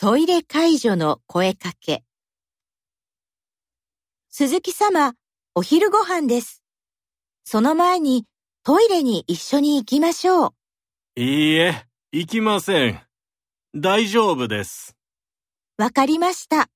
トイレ解除の声かけ。鈴木様、お昼ご飯です。その前にトイレに一緒に行きましょう。いいえ、行きません。大丈夫です。わかりました。